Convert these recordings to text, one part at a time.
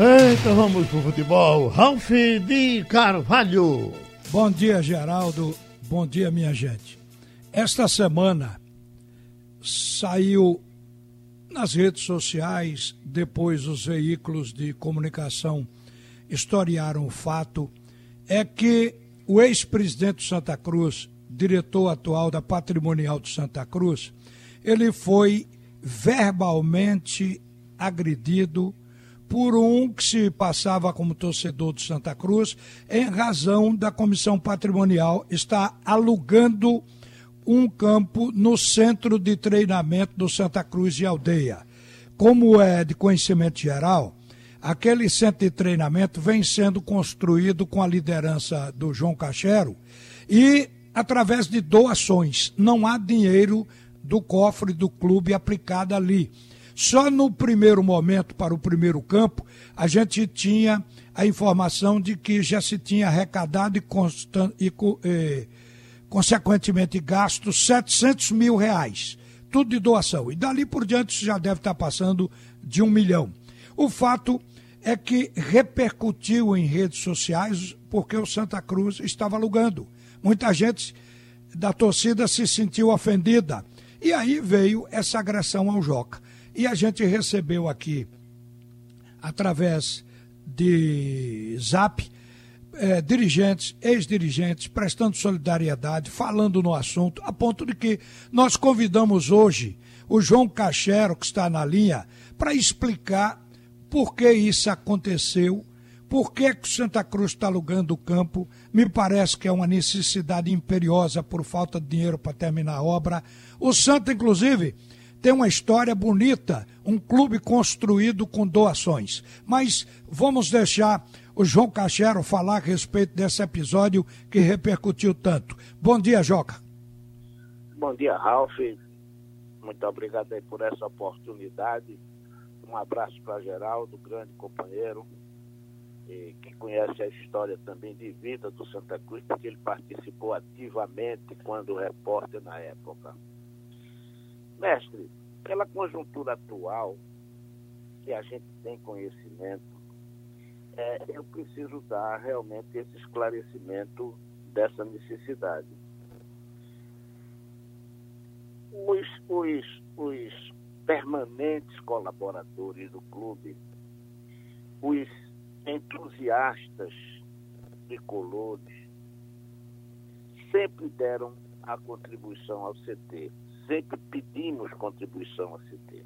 Então vamos pro futebol. Ralf de Carvalho. Bom dia, Geraldo. Bom dia, minha gente. Esta semana saiu nas redes sociais, depois os veículos de comunicação historiaram o fato, é que o ex-presidente de Santa Cruz, diretor atual da Patrimonial de Santa Cruz, ele foi verbalmente agredido por um que se passava como torcedor do Santa Cruz, em razão da comissão patrimonial estar alugando um campo no centro de treinamento do Santa Cruz de Aldeia. Como é de conhecimento geral, aquele centro de treinamento vem sendo construído com a liderança do João Cachero e através de doações. Não há dinheiro do cofre do clube aplicado ali. Só no primeiro momento, para o primeiro campo, a gente tinha a informação de que já se tinha arrecadado e, e eh, consequentemente gasto 700 mil reais, tudo de doação. E dali por diante já deve estar passando de um milhão. O fato é que repercutiu em redes sociais porque o Santa Cruz estava alugando. Muita gente da torcida se sentiu ofendida. E aí veio essa agressão ao Joca. E a gente recebeu aqui, através de zap, é, dirigentes, ex-dirigentes, prestando solidariedade, falando no assunto, a ponto de que nós convidamos hoje o João Cachero, que está na linha, para explicar por que isso aconteceu, por que, que Santa Cruz está alugando o campo. Me parece que é uma necessidade imperiosa por falta de dinheiro para terminar a obra. O Santa, inclusive, tem uma história bonita, um clube construído com doações. Mas vamos deixar o João Cachero falar a respeito desse episódio que repercutiu tanto. Bom dia, Joca. Bom dia, Ralf. Muito obrigado aí por essa oportunidade. Um abraço para Geraldo, grande companheiro, que conhece a história também de vida do Santa Cruz, porque ele participou ativamente quando repórter na época. Mestre, pela conjuntura atual, que a gente tem conhecimento, é, eu preciso dar realmente esse esclarecimento dessa necessidade. Os, os, os permanentes colaboradores do clube, os entusiastas tricolores, sempre deram a contribuição ao CT, sempre pedimos contribuição ao CT.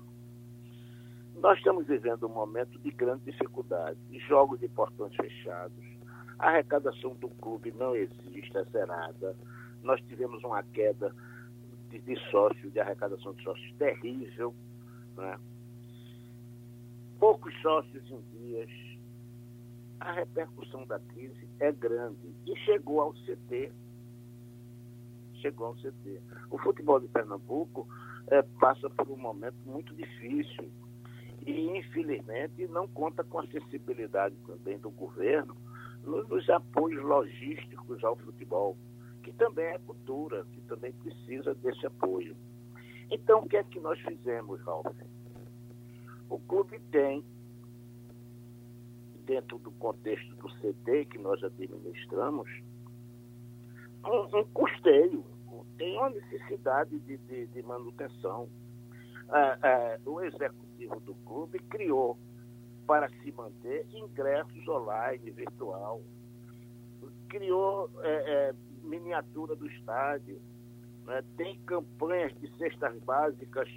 Nós estamos vivendo um momento de grande dificuldade, jogos de portões fechados, a arrecadação do clube não existe, é zerada. Nós tivemos uma queda de, de sócios, de arrecadação de sócios terrível. Né? Poucos sócios em dias. A repercussão da crise é grande e chegou ao CT. Chegou ao CT. O futebol de Pernambuco é, passa por um momento muito difícil e, infelizmente, não conta com a sensibilidade também do governo nos apoios logísticos ao futebol, que também é cultura, que também precisa desse apoio. Então, o que é que nós fizemos, Ralf? O clube tem, dentro do contexto do CD que nós administramos, um, um custeio, tem uma necessidade de, de, de manutenção. Ah, ah, o executivo do clube criou para se manter ingressos online, virtual. Criou é, é, miniatura do estádio. Né? Tem campanhas de cestas básicas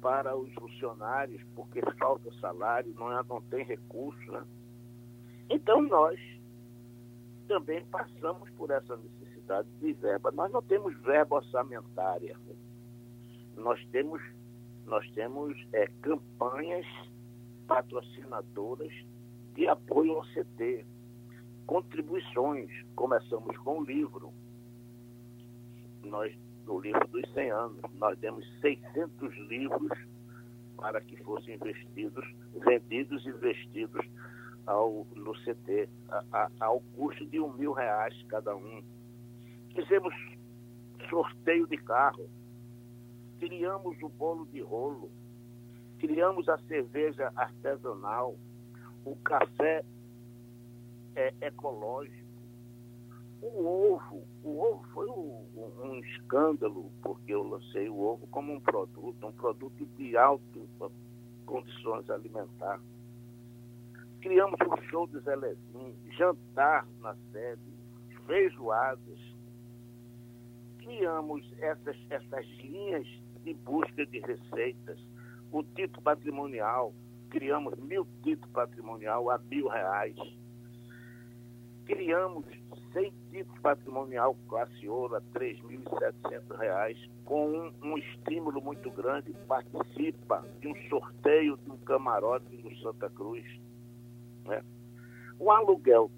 para os funcionários, porque falta salário, não, é, não tem recurso. Né? Então nós também passamos por essa necessidade de verba. Nós não temos verba orçamentária. Nós temos nós temos é, campanhas patrocinadoras de apoio ao CT, contribuições. Começamos com o livro. Nós, no livro dos 100 anos, nós demos 600 livros para que fossem investidos, vendidos e investidos ao, no CT, a, a, ao custo de um mil reais cada um. Fizemos sorteio de carro criamos o bolo de rolo, criamos a cerveja artesanal, o café é ecológico, o ovo, o ovo foi um, um, escândalo, porque eu lancei o ovo como um produto, um produto de altas condições alimentares. Criamos um show de Zelezinho, jantar na sede, feijoadas. Criamos essas, essas linhas de busca de receitas, o título patrimonial, criamos mil títulos patrimonial a mil reais. Criamos 100 títulos patrimonial classe ouro a R$ 3.700, com um, um, estímulo muito grande, participa de um sorteio de um camarote no Santa Cruz. Né? O aluguel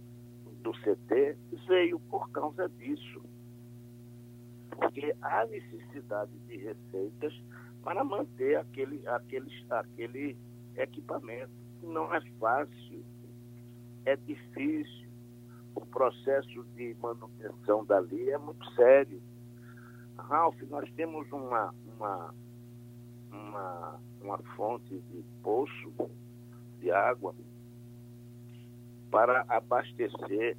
do CT veio por causa disso. Porque há necessidade de receitas para manter aquele, aquele, aquele equipamento. Não é fácil, é difícil. O processo de manutenção dali é muito sério. Ralph, nós temos uma, uma, uma, uma fonte de poço de água para abastecer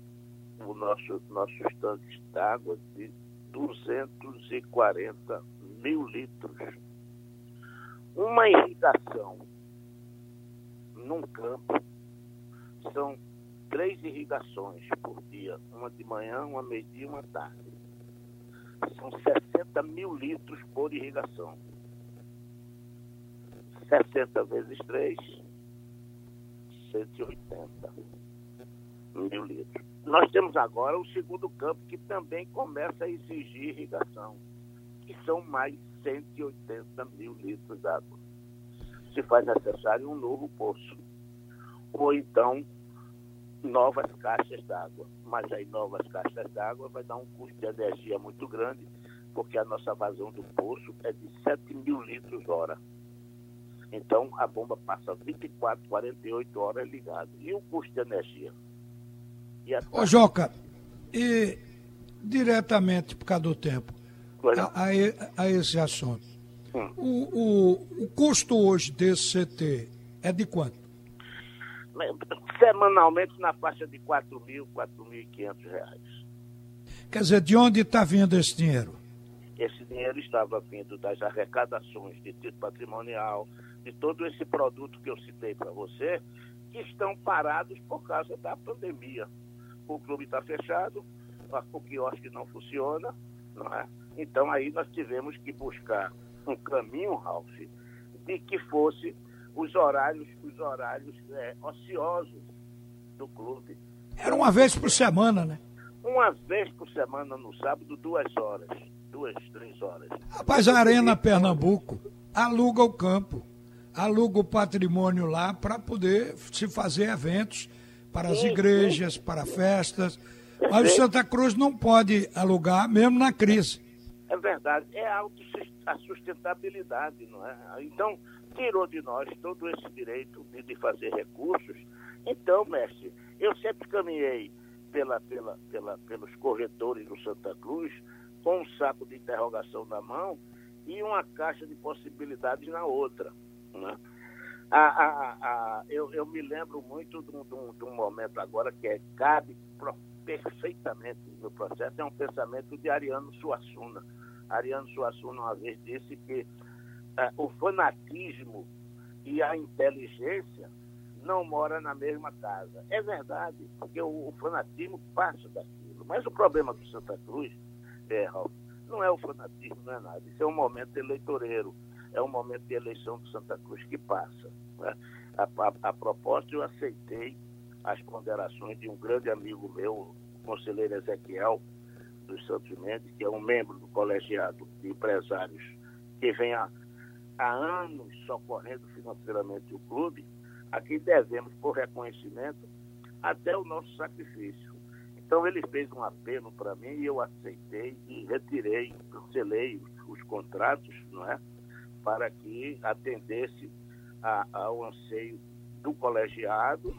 o nosso, nossos tanques d'água de 240 mil litros. Uma irrigação num campo são três irrigações por dia, uma de manhã, uma meio-dia e uma tarde. São 60 mil litros por irrigação. 60 vezes 3, 180 mil litros. Nós temos agora o segundo campo que também começa a exigir irrigação, que são mais 180 mil litros d'água. Se faz necessário um novo poço. Ou então novas caixas d'água. Mas aí novas caixas d'água vai dar um custo de energia muito grande, porque a nossa vazão do poço é de 7 mil litros hora. Então a bomba passa 24, 48 horas ligada. E o custo de energia? Ô Joca, e diretamente por causa do tempo, a, a, a, esse assunto, hum. o, o, o custo hoje desse CT é de quanto? Semanalmente na faixa de 4 mil, 4.500 reais. Quer dizer, de onde está vindo esse dinheiro? Esse dinheiro estava vindo das arrecadações de título patrimonial, de todo esse produto que eu citei para você, que estão parados por causa da pandemia o clube está fechado, o quiosque não funciona, não é? Então aí nós tivemos que buscar um caminho, Ralf, de que fosse os horários, os horários é, ociosos do clube. Era uma vez por semana, né? Uma vez por semana no sábado, duas horas. Duas, três horas. Rapaz, a Arena Pernambuco aluga o campo, aluga o patrimônio lá para poder se fazer eventos para as igrejas, para festas. Mas o Santa Cruz não pode alugar, mesmo na crise. É verdade, é a sustentabilidade, não é? Então, tirou de nós todo esse direito de, fazer recursos. Então, mestre, eu sempre caminhei pela, pela, pela, pelos corredores do Santa Cruz com um saco de interrogação na mão e uma caixa de possibilidades na outra. Né? A, a, a, eu, eu, me lembro muito de um, de, um, de um, momento agora que é, cabe perfeitamente no processo, é um pensamento de Ariano Suassuna. Ariano Suassuna uma vez disse que uh, o fanatismo e a inteligência não moram na mesma casa. É verdade, porque o, o fanatismo passa daquilo. Mas o problema do Santa Cruz, é, não é o fanatismo, não é nada. Isso é um momento eleitoreiro é um momento de eleição de Santa Cruz que passa. Né? A, a, a propósito, eu aceitei as ponderações de um grande amigo meu, o conselheiro Ezequiel dos Santos Mendes, que é um membro do colegiado de empresários que vem há, há anos socorrendo financeiramente o clube, a devemos, por reconhecimento, até o nosso sacrifício. Então ele fez um apelo para mim e eu aceitei e retirei, cancelei os contratos, não é? Para que atendesse a, ao anseio do colegiado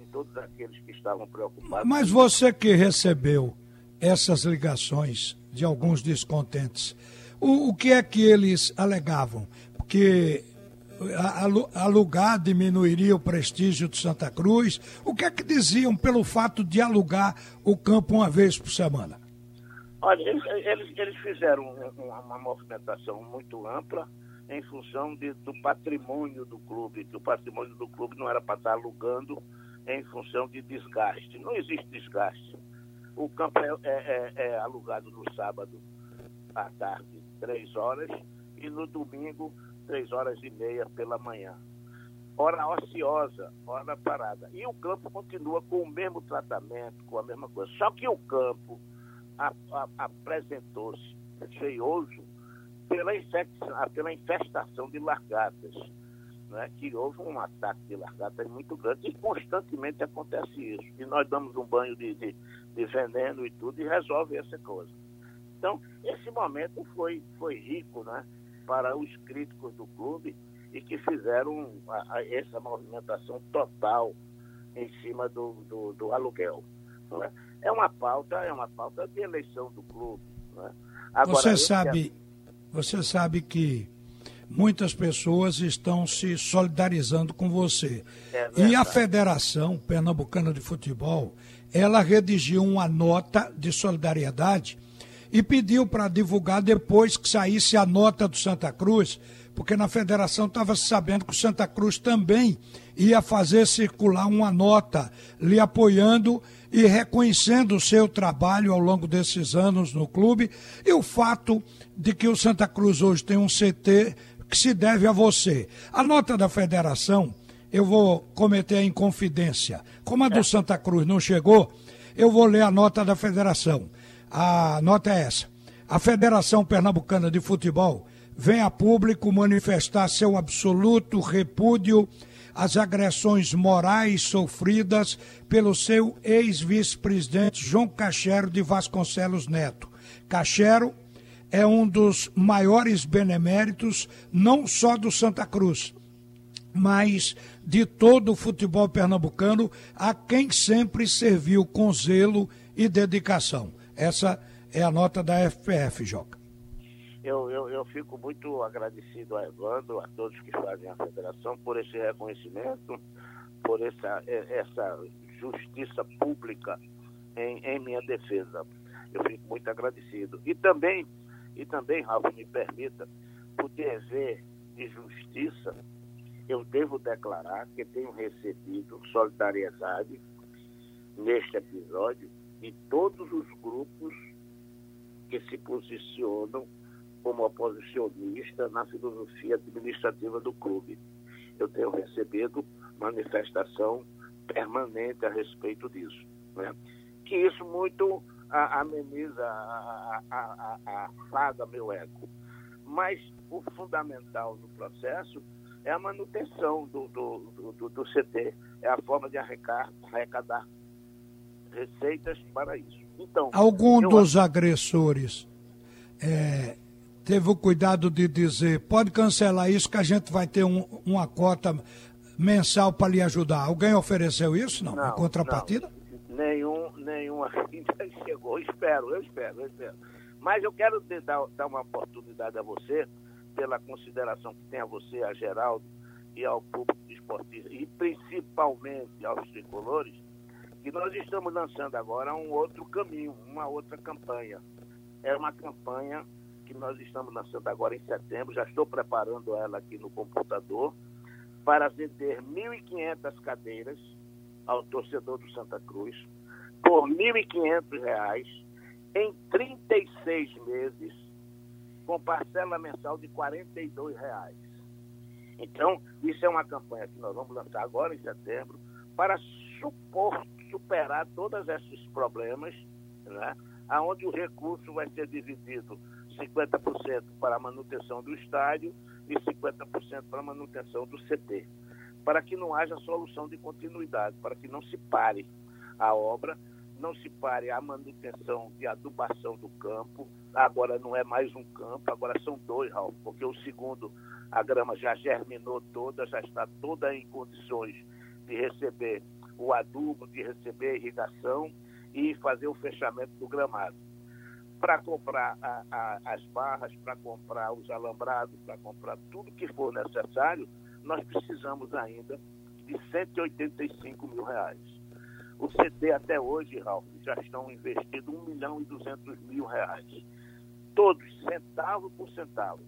e todos aqueles que estavam preocupados. Mas você que recebeu essas ligações de alguns descontentes, o, o que é que eles alegavam? Porque alugar diminuiria o prestígio de Santa Cruz? O que é que diziam pelo fato de alugar o campo uma vez por semana? Olha, eles, eles, eles fizeram uma, uma, movimentação muito ampla em função de, do patrimônio do clube, que o patrimônio do clube não era para estar alugando em função de desgaste. Não existe desgaste. O campo é, é, é, é alugado no sábado à tarde, três horas, e no domingo, três horas e meia pela manhã. Hora ociosa, hora parada. E o campo continua com o mesmo tratamento, com a mesma coisa. Só que o campo apresentou-se cheioso pela, infecção, pela infestação de largatas. Né, que houve um ataque de largatas muito grande e constantemente acontece isso. E nós damos um banho de, de, de veneno e tudo e resolve essa coisa. Então, esse momento foi, foi rico né, para os críticos do clube e que fizeram a, a, essa movimentação total em cima do, do, do aluguel. É? é? uma pauta, é uma pauta de eleição do clube. É? Agora, você sabe, você sabe que muitas pessoas estão se solidarizando com você. É e a Federação Pernambucana de Futebol, ela redigiu uma nota de solidariedade e pediu para divulgar depois que saísse a nota do Santa Cruz, porque na federação estava sabendo que o Santa Cruz também ia fazer circular uma nota lhe apoiando e reconhecendo o seu trabalho ao longo desses anos no clube e o fato de que o Santa Cruz hoje tem um CT que se deve a você. A nota da federação, eu vou cometer a inconfidência. Como a do Santa Cruz não chegou, eu vou ler a nota da federação. A nota é essa. A Federação Pernambucana de Futebol vem a público manifestar seu absoluto repúdio às agressões morais sofridas pelo seu ex-vice-presidente João Cachero de Vasconcelos Neto. Cachero é um dos maiores beneméritos, não só do Santa Cruz, mas de todo o futebol pernambucano, a quem sempre serviu com zelo e dedicação. Essa é a nota da FPF, Joca. Eu, eu, eu fico muito agradecido a Evandro, a todos que fazem a federação, por esse reconhecimento, por essa, essa justiça pública em, em minha defesa. Eu fico muito agradecido. E também, e também, Ralf, me permita, por dever de justiça, eu devo declarar que tenho recebido solidariedade neste episódio de todos os grupos que se posicionam como oposicionista na filosofia administrativa do clube. Eu tenho recebido manifestação permanente a respeito disso. Né? Que isso muito ameniza, afaga meu eco. Mas o fundamental no processo é a manutenção do, do, do, do CT, é a forma de arrecadar receitas para isso. Então, Algum dos acho... agressores é, teve o cuidado de dizer, pode cancelar isso que a gente vai ter um, uma cota mensal para lhe ajudar. Alguém ofereceu isso, não? não em contrapartida? Não. Nenhum, nenhum ainda chegou. Espero, eu espero, eu espero. Mas eu quero dar, dar uma oportunidade a você, pela consideração que tem a você, a Geraldo, e ao público esportista, e principalmente aos tricolores, que nós estamos lançando agora um outro caminho, uma outra campanha. É uma campanha que nós estamos lançando agora em setembro, já estou preparando ela aqui no computador, para vender 1.500 cadeiras ao torcedor do Santa Cruz por R$ 1.500 em 36 meses, com parcela mensal de 42 reais. Então, isso é uma campanha que nós vamos lançar agora em setembro para supor superar todos esses problemas, né? onde o recurso vai ser dividido 50% para a manutenção do estádio e 50% para a manutenção do CT, para que não haja solução de continuidade, para que não se pare a obra, não se pare a manutenção de adubação do campo. Agora não é mais um campo, agora são dois, Raul, porque o segundo, a grama já germinou toda, já está toda em condições de receber o adubo, de receber a irrigação e fazer o fechamento do gramado. Para comprar a, a, as barras, para comprar os alambrados, para comprar tudo que for necessário, nós precisamos ainda de 185 mil reais. O CT até hoje, Ralf, já estão investindo 1 milhão e 200 mil reais. Todos, centavo por centavo,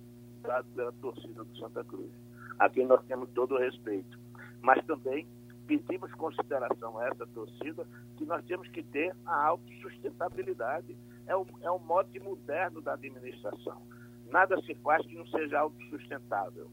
dado pela torcida do Santa Cruz. A quem nós temos todo o respeito. Mas também pedimos consideração a essa torcida que nós temos que ter a autossustentabilidade. É o, é o mote moderno da administração. Nada se faz que não seja autossustentável.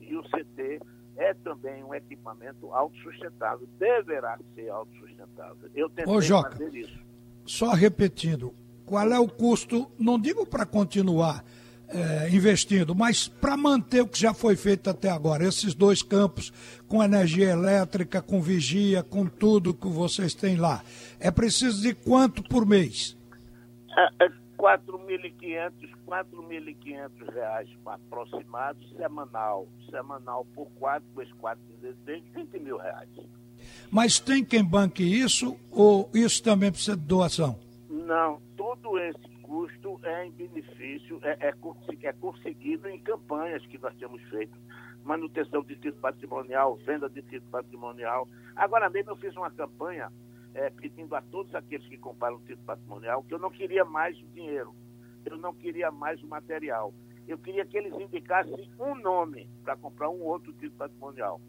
E o CT é também um equipamento autossustentável, deverá ser autossustentável. Eu tentei Ô, Joca, fazer isso. Só repetindo, qual é o custo, não digo para continuar, é, investindo, mas para manter o que já foi feito até agora, esses dois campos, com energia elétrica, com vigia, com tudo que vocês têm lá, é preciso de quanto por mês? É, é 4.500, 4.500 reais aproximado semanal. Semanal por 4, vezes 4, 16, 20 mil reais. Mas tem quem banque isso ou isso também precisa de doação? Não, todo esse custo é em benefício, é, é, é conseguido em campanhas que nós temos feito. Manutenção de título patrimonial, venda de título patrimonial. Agora mesmo eu fiz uma campanha é, pedindo a todos aqueles que compraram o título patrimonial que eu não queria mais o dinheiro, eu não queria mais o material. Eu queria que eles indicassem um nome para comprar um outro título patrimonial.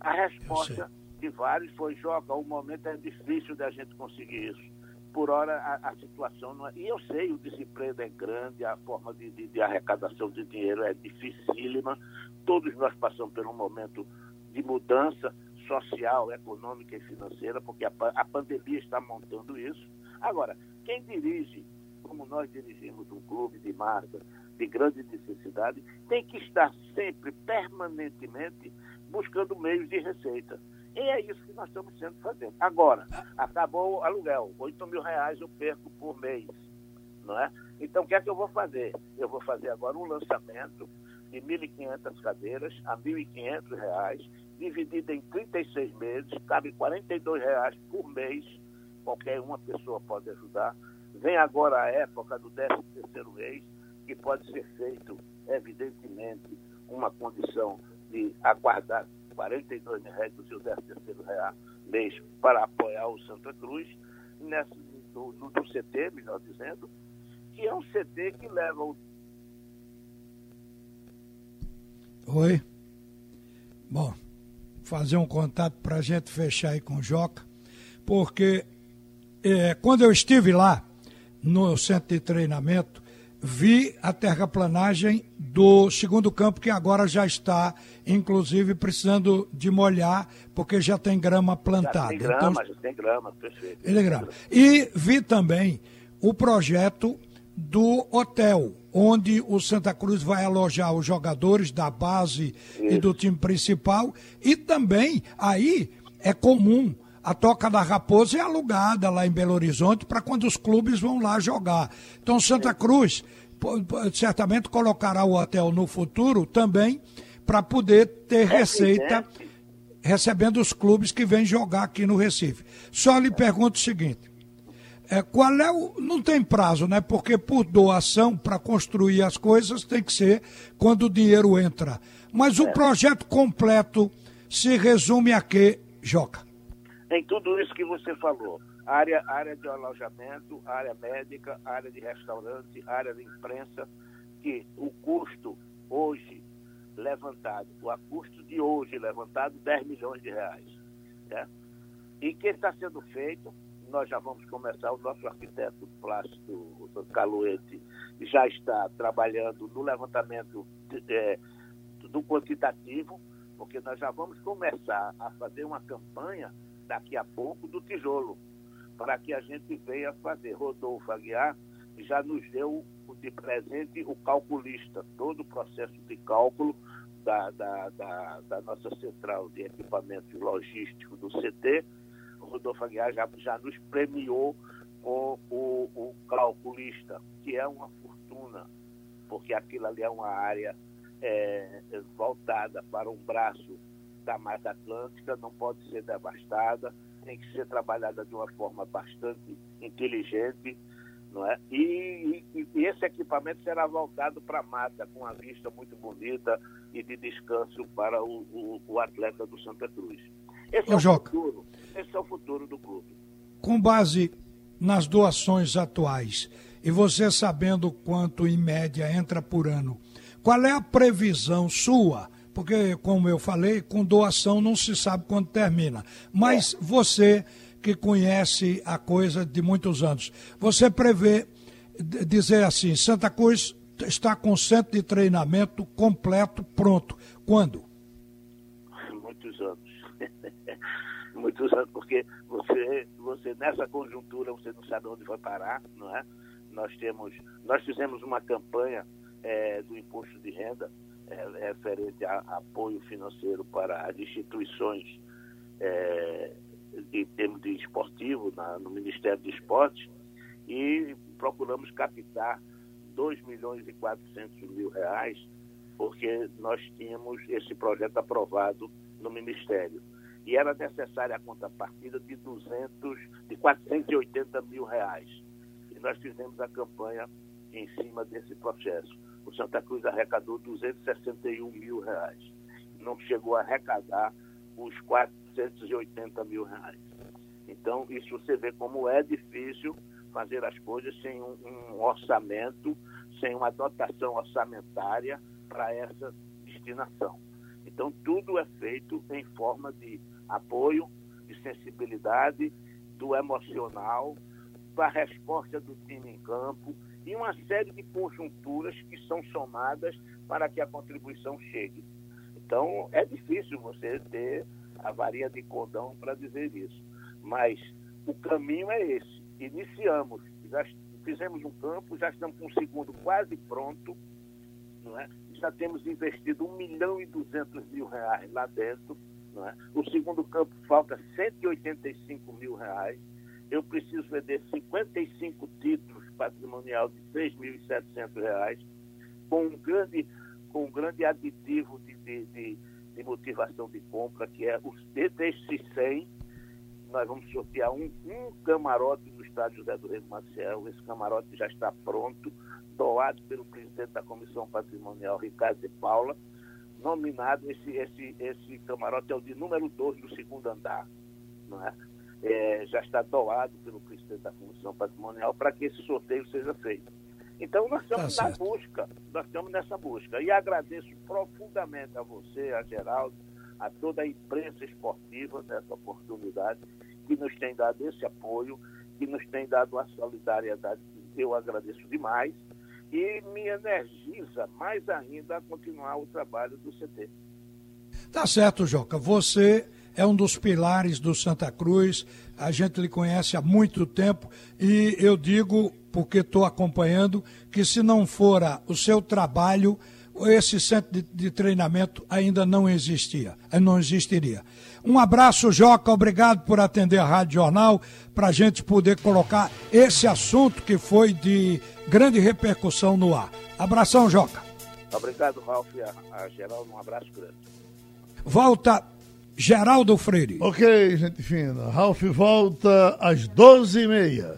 A resposta de vários foi, Joca, o momento é difícil da gente conseguir isso por hora a, a, situação não é. E eu sei, o desemprego é grande, a forma de, de, de, arrecadação de dinheiro é dificílima. Todos nós passamos por um momento de mudança social, econômica e financeira, porque a, a pandemia está montando isso. Agora, quem dirige, como nós dirigimos um clube de marca de grande necessidade, tem que estar sempre, permanentemente, buscando meios de receita. E é isso que nós estamos sendo fazendo. Agora, acabou o aluguel, 8 mil reais eu perco por mês. Não é? Então, o que é que eu vou fazer? Eu vou fazer agora um lançamento de 1.500 cadeiras a R$ 1.500, dividido em 36 meses, cabe R$ 42,00 por mês, qualquer uma pessoa pode ajudar. Vem agora a época do 13 terceiro mês, que pode ser feito, evidentemente, uma condição de aguardar 42 mil reais do seu 13 terceiro mês para apoiar o Santa Cruz, nessa, do CT, melhor dizendo, que é um CT que leva o Oi. Bom, fazer um contato para a gente fechar aí com o Joca, porque é, quando eu estive lá no centro de treinamento, vi a terraplanagem do segundo campo, que agora já está, inclusive, precisando de molhar, porque já tem grama plantada. Já tem grama, então, já tem grama, perfeito. Ele grama. E vi também o projeto do hotel, onde o Santa Cruz vai alojar os jogadores da base Isso. e do time principal. E também aí é comum a Toca da Raposa é alugada lá em Belo Horizonte para quando os clubes vão lá jogar. Então Santa Cruz certamente colocará o hotel no futuro também para poder ter receita recebendo os clubes que vêm jogar aqui no Recife. Só lhe pergunto o seguinte: é, qual é o. Não tem prazo, né? Porque por doação, para construir as coisas, tem que ser quando o dinheiro entra. Mas o é. projeto completo se resume a quê, Joca? Em tudo isso que você falou. Área, área de alojamento, área médica, área de restaurante, área de imprensa, que o custo hoje levantado, o custo de hoje levantado, 10 milhões de reais. Né? E que está sendo feito nós já vamos começar. O nosso arquiteto plástico, o Caluete, já está trabalhando no levantamento é, do quantitativo, porque nós já vamos começar a fazer uma campanha daqui a pouco do tijolo, para que a gente venha fazer. Rodolfo Aguiar já nos deu de presente o calculista, todo o processo de cálculo da, da, da, da nossa central de equipamento logístico do CT, Rodolfo Aguiar já, já nos premiou com o, o calculista, que é uma fortuna, porque aquilo ali é uma área é, voltada para um braço da Mata Atlântica, não pode ser devastada, tem que ser trabalhada de uma forma bastante inteligente, Não é? E, e, e esse equipamento será voltado para a mata, com a vista muito bonita e de descanso para o, o, o atleta do Santa Cruz. Esse Ô, é o Joca, futuro. Esse é o futuro do clube. Com base nas doações atuais, e você sabendo quanto em média entra por ano, qual é a previsão sua? Porque, como eu falei, com doação não se sabe quando termina. Mas é. você que conhece a coisa de muitos anos, você prevê dizer assim, Santa Cruz está com centro de treinamento completo, pronto. Quando? Muitos anos, porque você, você nessa conjuntura você não sabe onde vai parar, não é? Nós temos, nós fizemos uma campanha é, do imposto de renda é, referente a, apoio financeiro para as instituições é, de termos de esportivo na, no Ministério do Esporte e procuramos captar 2 milhões e 400 mil reais porque nós tínhamos esse projeto aprovado no Ministério. E era necessária a contrapartida de 200, de 480 mil reais. E nós fizemos a campanha em cima desse processo. O Santa Cruz arrecadou 261 mil reais. Não chegou a arrecadar os 480 mil reais. Então, isso você vê como é difícil fazer as coisas sem um, um orçamento, sem uma dotação orçamentária para essa destinação. Então, tudo é feito em forma de apoio, de sensibilidade, do emocional, da resposta do time em campo e uma série de conjunturas que são somadas para que a contribuição chegue. Então, é difícil você ter a varinha de cordão para dizer isso. Mas o caminho é esse. Iniciamos, já fizemos um campo, já estamos com o segundo quase pronto, não é? já temos investido 1 milhão e 200 mil reais lá dentro. É? O segundo campo falta 185 mil reais. Eu preciso vender 55 títulos patrimonial de 6.700 reais, com um grande, com um grande aditivo de, de, de, de motivação de compra, que é os desses 100, nós vamos sortear um, um camarote do estádio José do Rei Maciel. Esse camarote já está pronto, doado pelo presidente da Comissão Patrimonial, Ricardo de Paula. Nominado, esse, esse, esse camarote é o de número 2 do segundo andar. Não é? É, já está doado pelo presidente da Comissão Patrimonial para que esse sorteio seja feito. Então nós estamos tá na busca, nós estamos nessa busca. E agradeço profundamente a você, a Geraldo, a toda a imprensa esportiva nessa oportunidade, que nos tem dado esse apoio, que nos tem dado a solidariedade, eu agradeço demais, e me energiza mais ainda a continuar o trabalho do CT. Tá certo, Joca. Você é um dos pilares do Santa Cruz, a gente lhe conhece há muito tempo e eu digo, porque estou acompanhando, que se não fora o seu trabalho, esse centro de, de, treinamento ainda não existia, não existiria. Um abraço, Joca, obrigado por atender a Rádio Jornal, para a gente poder colocar esse assunto que foi de grande repercussão no ar. Abração, Joca. Obrigado, Ralf, a, a Geraldo, um abraço grande. Volta Geraldo Freire. Ok, gente fina. Ralf volta às 12h30.